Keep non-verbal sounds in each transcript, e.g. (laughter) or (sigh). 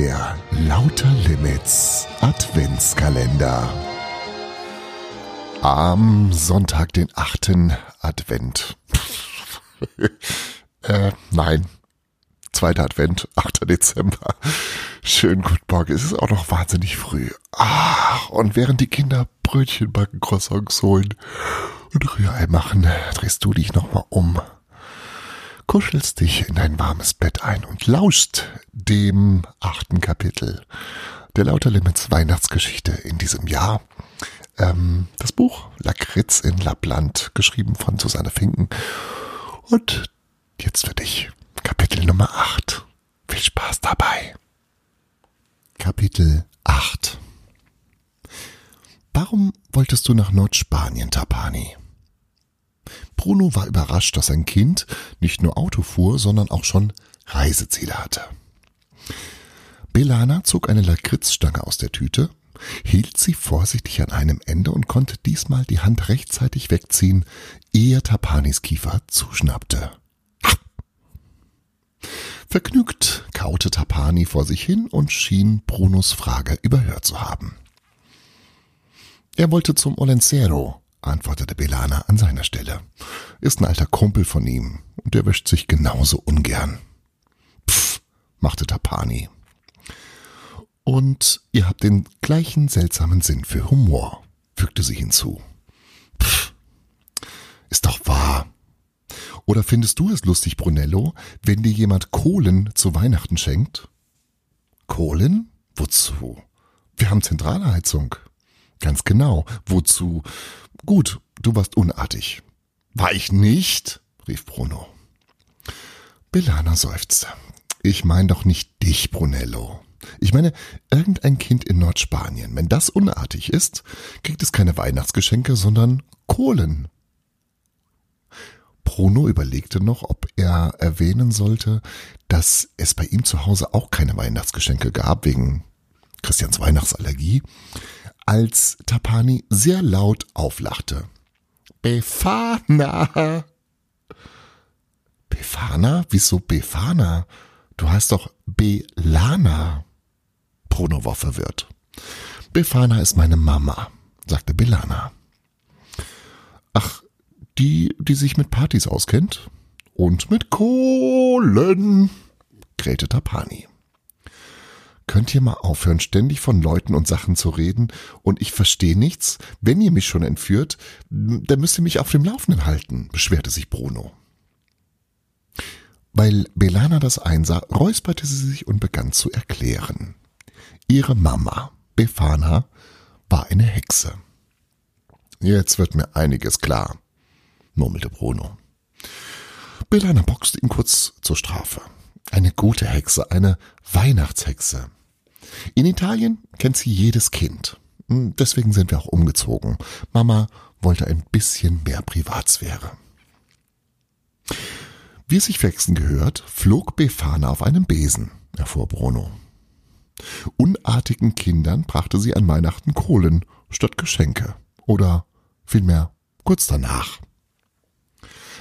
Der Lauter Limits Adventskalender. Am Sonntag, den 8. Advent. (laughs) äh, nein. Zweiter Advent, 8. Dezember. Schön guten Morgen. Es ist auch noch wahnsinnig früh. Ah, und während die Kinder Brötchen backen, Croissants holen und Rührei machen, drehst du dich nochmal um kuschelst dich in dein warmes Bett ein und lauschst dem achten Kapitel der Lauter Limits Weihnachtsgeschichte in diesem Jahr. Ähm, das Buch Lakritz in Lappland, geschrieben von Susanne Finken. Und jetzt für dich Kapitel Nummer 8. Viel Spaß dabei. Kapitel 8 Warum wolltest du nach Nordspanien, Tapani? Bruno war überrascht, dass sein Kind nicht nur Auto fuhr, sondern auch schon Reiseziele hatte. Belana zog eine Lakritzstange aus der Tüte, hielt sie vorsichtig an einem Ende und konnte diesmal die Hand rechtzeitig wegziehen, ehe Tapanis Kiefer zuschnappte. Vergnügt kaute Tapani vor sich hin und schien Brunos Frage überhört zu haben. Er wollte zum Olencero, antwortete Belana an seiner Stelle. Ist ein alter Kumpel von ihm und der wäscht sich genauso ungern. Pff, machte Tapani. Und ihr habt den gleichen seltsamen Sinn für Humor, fügte sie hinzu. Pff, ist doch wahr. Oder findest du es lustig, Brunello, wenn dir jemand Kohlen zu Weihnachten schenkt? Kohlen? Wozu? Wir haben Zentralheizung. Ganz genau. Wozu? Gut, du warst unartig. War ich nicht? rief Bruno. Belana seufzte. Ich meine doch nicht dich, Brunello. Ich meine, irgendein Kind in Nordspanien. Wenn das unartig ist, kriegt es keine Weihnachtsgeschenke, sondern Kohlen. Bruno überlegte noch, ob er erwähnen sollte, dass es bei ihm zu Hause auch keine Weihnachtsgeschenke gab, wegen Christians Weihnachtsallergie als Tapani sehr laut auflachte. Befana! Befana? Wieso Befana? Du heißt doch Belana. Bruno war verwirrt. Befana ist meine Mama, sagte Belana. Ach, die, die sich mit Partys auskennt? Und mit Kohlen, krähte Tapani. Könnt ihr mal aufhören, ständig von Leuten und Sachen zu reden und ich verstehe nichts? Wenn ihr mich schon entführt, dann müsst ihr mich auf dem Laufenden halten, beschwerte sich Bruno. Weil Belana das einsah, räusperte sie sich und begann zu erklären. Ihre Mama, Befana, war eine Hexe. Jetzt wird mir einiges klar, murmelte Bruno. Belana boxte ihn kurz zur Strafe. Eine gute Hexe, eine Weihnachtshexe. In Italien kennt sie jedes Kind. Hm, deswegen sind wir auch umgezogen. Mama wollte ein bisschen mehr Privatsphäre. Wie es sich wechseln gehört, flog Befana auf einem Besen, erfuhr Bruno. Unartigen Kindern brachte sie an Weihnachten Kohlen statt Geschenke. Oder vielmehr kurz danach.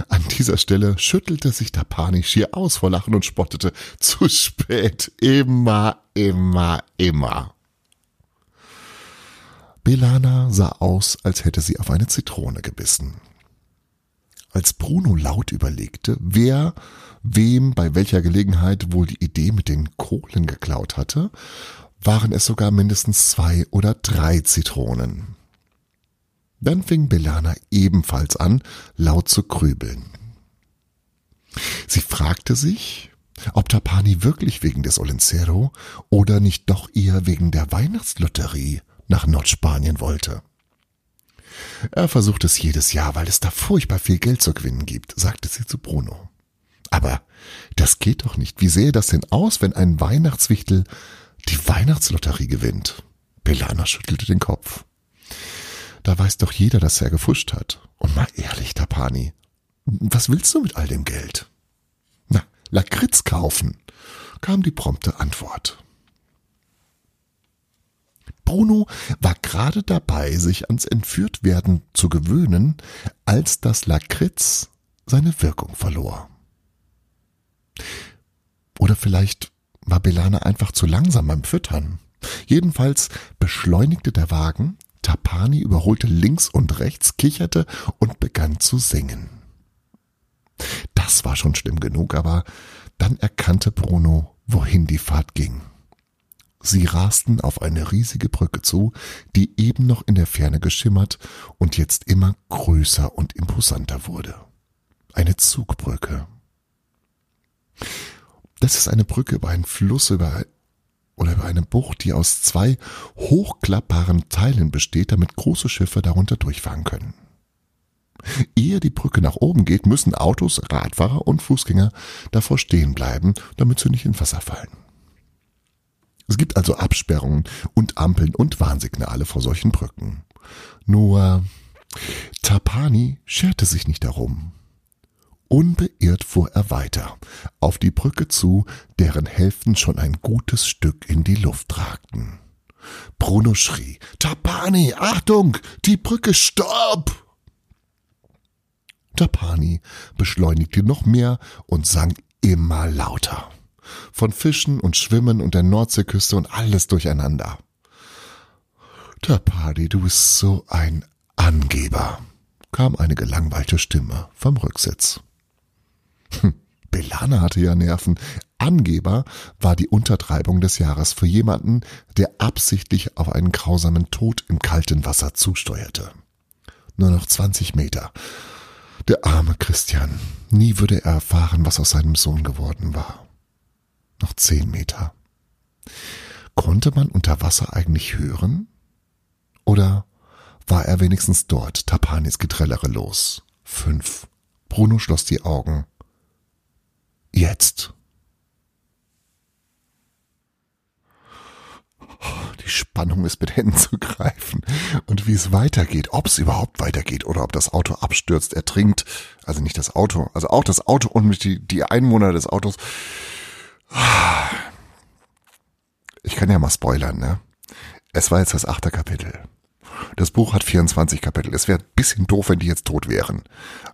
An dieser Stelle schüttelte sich der Panik schier aus vor Lachen und spottete. Zu spät. Immer, immer, immer. Belana sah aus, als hätte sie auf eine Zitrone gebissen. Als Bruno laut überlegte, wer wem bei welcher Gelegenheit wohl die Idee mit den Kohlen geklaut hatte, waren es sogar mindestens zwei oder drei Zitronen. Dann fing Belana ebenfalls an, laut zu grübeln. Sie fragte sich, ob Tapani wirklich wegen des Olencero oder nicht doch eher wegen der Weihnachtslotterie nach Nordspanien wollte. Er versucht es jedes Jahr, weil es da furchtbar viel Geld zu gewinnen gibt, sagte sie zu Bruno. Aber das geht doch nicht. Wie sähe das denn aus, wenn ein Weihnachtswichtel die Weihnachtslotterie gewinnt? Belana schüttelte den Kopf. Da weiß doch jeder, dass er gefuscht hat. Und mal ehrlich, Tapani, was willst du mit all dem Geld? Na, Lakritz kaufen, kam die prompte Antwort. Bruno war gerade dabei, sich ans Entführtwerden zu gewöhnen, als das Lakritz seine Wirkung verlor. Oder vielleicht war Belana einfach zu langsam beim Füttern. Jedenfalls beschleunigte der Wagen, Tapani überholte links und rechts, kicherte und begann zu singen. Das war schon schlimm genug, aber dann erkannte Bruno, wohin die Fahrt ging. Sie rasten auf eine riesige Brücke zu, die eben noch in der Ferne geschimmert und jetzt immer größer und imposanter wurde. Eine Zugbrücke. Das ist eine Brücke über einen Fluss über oder über eine Bucht, die aus zwei hochklappbaren Teilen besteht, damit große Schiffe darunter durchfahren können. Ehe die Brücke nach oben geht, müssen Autos, Radfahrer und Fußgänger davor stehen bleiben, damit sie nicht in Wasser fallen. Es gibt also Absperrungen und Ampeln und Warnsignale vor solchen Brücken. Nur Tapani scherte sich nicht darum. Unbeirrt fuhr er weiter, auf die Brücke zu, deren Hälften schon ein gutes Stück in die Luft ragten. Bruno schrie, Tapani, Achtung, die Brücke, stopp! Tapani beschleunigte noch mehr und sang immer lauter. Von Fischen und Schwimmen und der Nordseeküste und alles durcheinander. Tapani, du bist so ein Angeber, kam eine gelangweilte Stimme vom Rücksitz. Hm, Belana hatte ja Nerven. Angeber war die Untertreibung des Jahres für jemanden, der absichtlich auf einen grausamen Tod im kalten Wasser zusteuerte. Nur noch 20 Meter. Der arme Christian. Nie würde er erfahren, was aus seinem Sohn geworden war. Noch zehn Meter. Konnte man unter Wasser eigentlich hören? Oder war er wenigstens dort, Tapanis Getrellere los? Fünf. Bruno schloss die Augen. Jetzt. Die Spannung ist mit Händen zu greifen. Und wie es weitergeht, ob es überhaupt weitergeht oder ob das Auto abstürzt, ertrinkt. Also nicht das Auto, also auch das Auto und die, die Einwohner des Autos. Ich kann ja mal spoilern, ne? Es war jetzt das achte Kapitel. Das Buch hat 24 Kapitel. Es wäre ein bisschen doof, wenn die jetzt tot wären.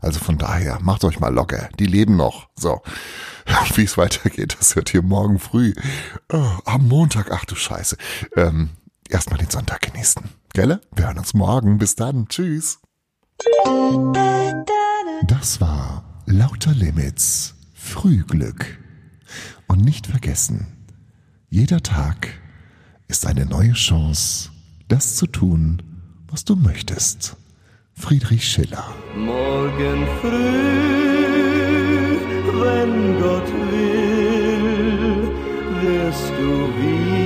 Also von daher, macht euch mal locker. Die leben noch. So. (laughs) Wie es weitergeht, das hört ihr morgen früh. Oh, am Montag, ach du Scheiße. Ähm, Erstmal den Sonntag genießen. Gelle? Wir hören uns morgen. Bis dann. Tschüss. Das war Lauter Limits. Frühglück. Und nicht vergessen, jeder Tag ist eine neue Chance, das zu tun, was du möchtest. Friedrich Schiller. Morgen früh, wenn Gott will, wirst du